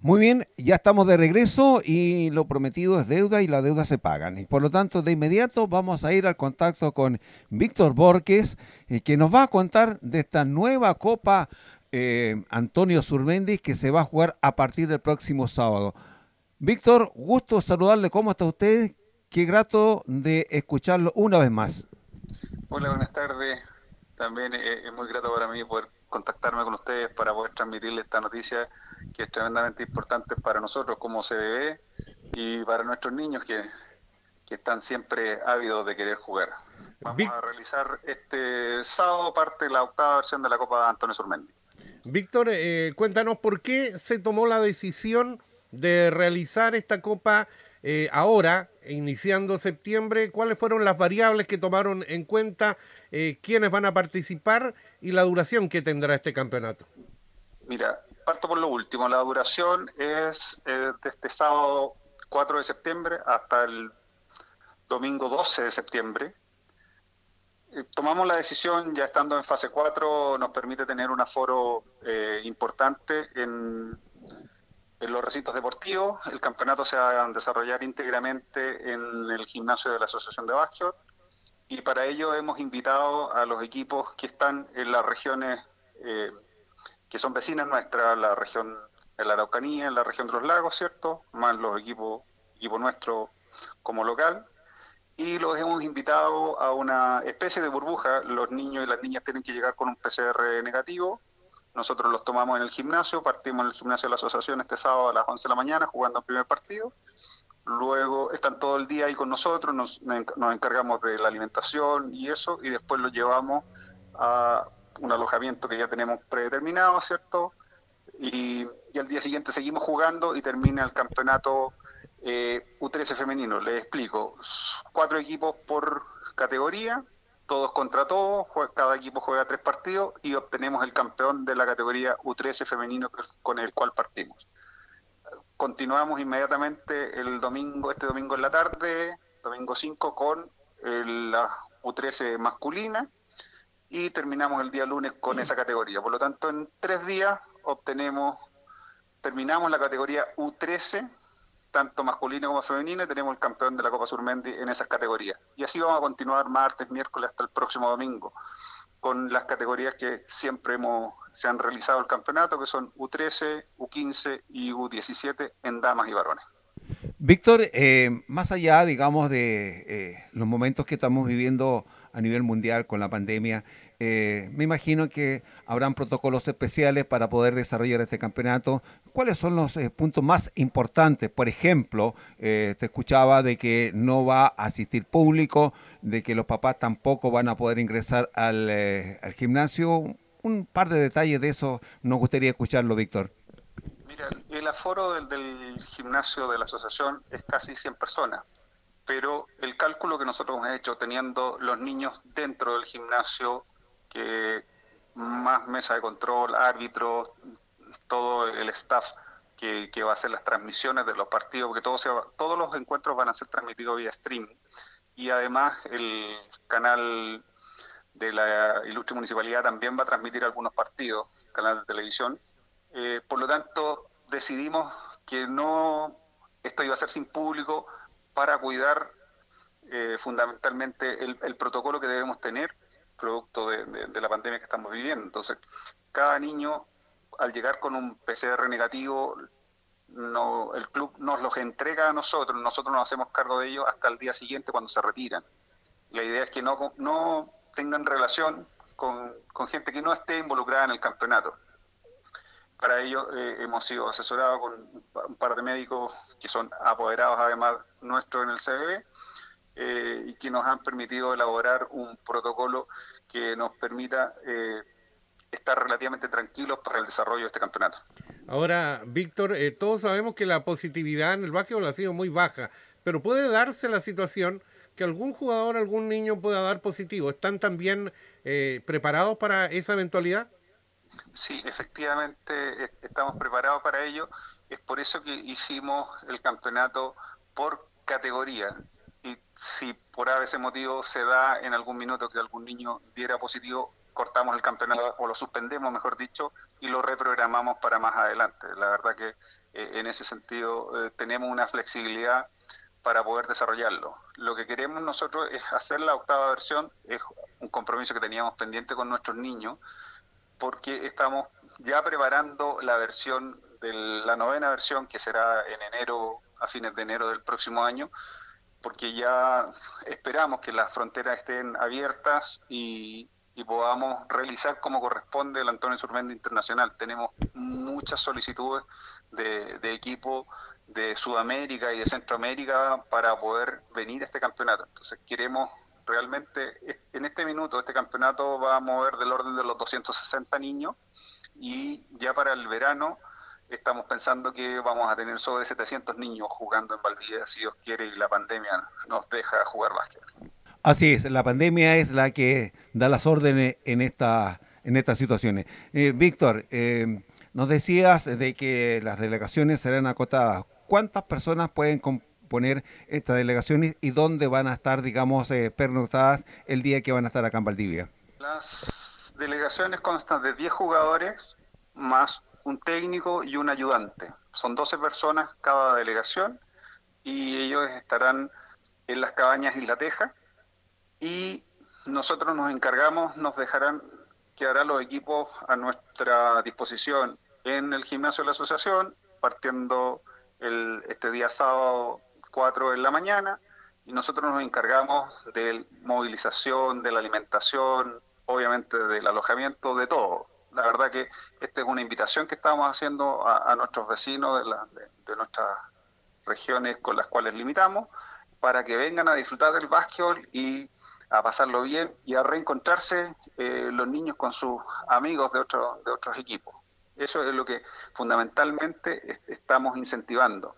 Muy bien, ya estamos de regreso y lo prometido es deuda y la deuda se pagan. Y por lo tanto, de inmediato vamos a ir al contacto con Víctor Borges, eh, que nos va a contar de esta nueva Copa eh, Antonio Surmendi que se va a jugar a partir del próximo sábado. Víctor, gusto saludarle. ¿Cómo está usted? Qué grato de escucharlo una vez más. Hola, buenas tardes. También eh, es muy grato para mí poder contactarme con ustedes para poder transmitirles esta noticia que es tremendamente importante para nosotros como CDB y para nuestros niños que, están siempre ávidos de querer jugar. Vamos a realizar este sábado parte de la octava versión de la Copa Antonio Surmendi. Víctor, eh, cuéntanos por qué se tomó la decisión de realizar esta Copa eh, ahora, iniciando septiembre, cuáles fueron las variables que tomaron en cuenta, eh, quiénes van a participar y la duración que tendrá este campeonato. Mira, parto por lo último. La duración es eh, de este sábado 4 de septiembre hasta el domingo 12 de septiembre. Eh, tomamos la decisión, ya estando en fase 4, nos permite tener un aforo eh, importante en, en, los recintos deportivos. El campeonato se va a desarrollar íntegramente en el gimnasio de la Asociación de Básquet y para ello hemos invitado a los equipos que están en las regiones eh, que son vecinas nuestras, la región de la Araucanía, en la región de los lagos, ¿cierto? Más los equipos, equipo nuestro como local. Y los hemos invitado a una especie de burbuja. Los niños y las niñas tienen que llegar con un PCR negativo. Nosotros los tomamos en el gimnasio, partimos en el gimnasio de la asociación este sábado a las 11 de la mañana jugando el primer partido luego están todo el día ahí con nosotros, nos, encargamos de la alimentación y eso, y después lo llevamos a un alojamiento que ya tenemos predeterminado, ¿cierto? Y, al día siguiente seguimos jugando y termina el campeonato eh, U13 femenino. Les explico, cuatro equipos por categoría, todos contra todos, cada equipo juega tres partidos y obtenemos el campeón de la categoría U13 femenino con el cual partimos continuamos inmediatamente el domingo, este domingo en la tarde, domingo 5, con la U13 masculina y terminamos el día lunes con esa categoría. Por lo tanto, en tres días obtenemos, terminamos la categoría U13, tanto masculina como femenina, y tenemos el campeón de la Copa Surmendi en esas categorías. Y así vamos a continuar martes, miércoles hasta el próximo domingo con las categorías que siempre hemos, se han realizado el campeonato, que son U13, U15 y U17 en damas y varones. Víctor, eh, más allá, digamos, de eh, los momentos que estamos viviendo a nivel mundial con la pandemia, eh, me imagino que habrán protocolos especiales para poder desarrollar este campeonato. ¿Cuáles son los eh, puntos más importantes? Por ejemplo, eh, te escuchaba de que no va a asistir público, de que los papás tampoco van a poder ingresar al, gimnasio. Un par de detalles de eso nos gustaría escucharlo, Víctor. Mira, el aforo del, del gimnasio de la asociación es casi 100 personas pero el cálculo que nosotros hemos hecho teniendo los niños dentro del gimnasio que más mesa de control, árbitros, todo el staff que, va a hacer las transmisiones de los partidos, porque todo todos los encuentros van a ser transmitidos vía streaming. Y además el canal de la Ilustre Municipalidad también va a transmitir algunos partidos, canal de televisión. Eh, por lo tanto, decidimos que no esto iba a ser sin público para cuidar eh, fundamentalmente el protocolo que debemos tener producto de, la pandemia que estamos viviendo. Entonces, cada niño, al llegar con un PCR negativo, el club nos los entrega a nosotros, nosotros nos hacemos cargo de ellos hasta el día siguiente cuando se retiran. La idea es que no, no tengan relación con, gente que no esté involucrada en el campeonato. Para ello eh, hemos sido asesorados con un par de médicos que son apoderados además nuestros en el CDB eh, y que nos han permitido elaborar un protocolo que nos permita eh, estar relativamente tranquilos para el desarrollo de este campeonato. Ahora, Víctor, eh, todos sabemos que la positividad en el básquetbol ha sido muy baja, pero puede darse la situación que algún jugador, algún niño pueda dar positivo. ¿Están también preparados para esa eventualidad? Sí, efectivamente estamos preparados para ello. Es por eso que hicimos el campeonato por categoría y si por ese motivo se da en algún minuto que algún niño diera positivo, cortamos el campeonato o lo suspendemos, mejor dicho, y lo reprogramamos para más adelante. La verdad que eh, en ese sentido eh, tenemos una flexibilidad para poder desarrollarlo. Lo que queremos nosotros es hacer la octava versión, es un compromiso que teníamos pendiente con nuestros niños, porque estamos ya preparando la versión de la novena versión que será en enero, a fines de enero del próximo año, porque ya esperamos que las fronteras estén abiertas y, podamos realizar como corresponde el Antonio Surmendi Internacional. Tenemos muchas solicitudes de, de equipo de Sudamérica y de Centroamérica para poder venir a este campeonato. Entonces queremos realmente, en este minuto, este campeonato va a mover del orden de los 260 niños y ya para el verano estamos pensando que vamos a tener sobre 700 niños jugando en Valdivia, si Dios quiere, y la pandemia nos deja jugar básquet. Así es, la pandemia es la que da las órdenes en, esta, en estas situaciones. Eh, Víctor, eh, nos decías de que las delegaciones serán acotadas. ¿Cuántas personas pueden componer estas delegaciones y dónde van a estar, digamos, eh, pernoctadas el día que van a estar acá en Valdivia? Las delegaciones constan de 10 jugadores más un técnico y un ayudante. Son 12 personas cada delegación y ellos estarán en las cabañas Isla Teja y nosotros nos encargamos, nos dejarán, quedarán los equipos a nuestra disposición en el gimnasio de la asociación, partiendo el, este día sábado 4 de la mañana y nosotros nos encargamos de movilización, de la alimentación, obviamente del alojamiento, de todo. La verdad que esta es una invitación que estamos haciendo a, nuestros vecinos de, nuestras regiones con las cuales limitamos, para que vengan a disfrutar del básquetbol y a pasarlo bien y a reencontrarse eh, los niños con sus amigos de, otro, de otros equipos. Eso es lo que fundamentalmente estamos incentivando.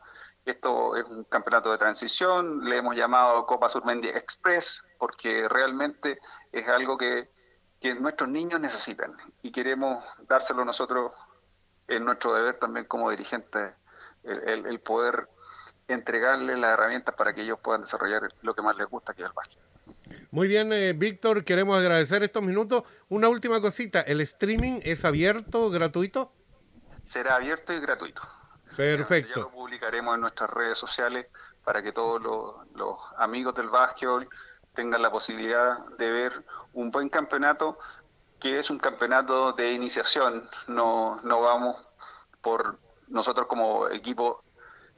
Esto es un campeonato de transición, le hemos llamado Copa Surmendi Express, porque realmente es algo que que nuestros niños necesitan y queremos dárselo nosotros en nuestro deber también como dirigentes, el, poder entregarles las herramientas para que ellos puedan desarrollar lo que más les gusta, que es el básquet. Muy bien, eh, Víctor, queremos agradecer estos minutos. Una última cosita, ¿el streaming es abierto, gratuito? Será abierto y gratuito. Perfecto. Ya lo publicaremos en nuestras redes sociales para que todos los, los amigos del básquetbol tengan la posibilidad de ver un buen campeonato que es un campeonato de iniciación. No, no vamos por nosotros como equipo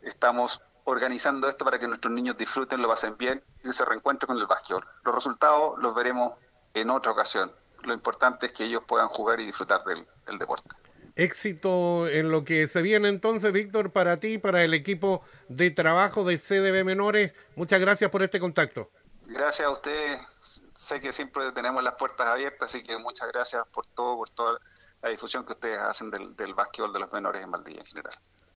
estamos organizando esto para que nuestros niños disfruten, lo pasen bien y se reencuentren con el básquetbol. Los resultados los veremos en otra ocasión. Lo importante es que ellos puedan jugar y disfrutar del, del deporte. Éxito en lo que se viene entonces, Víctor, para ti, para el equipo de trabajo de CDB Menores. Muchas gracias por este contacto. Gracias a ustedes. Sé que siempre tenemos las puertas abiertas, así que muchas gracias por todo, por toda la difusión que ustedes hacen del, del básquetbol de los menores en Valdivia en general.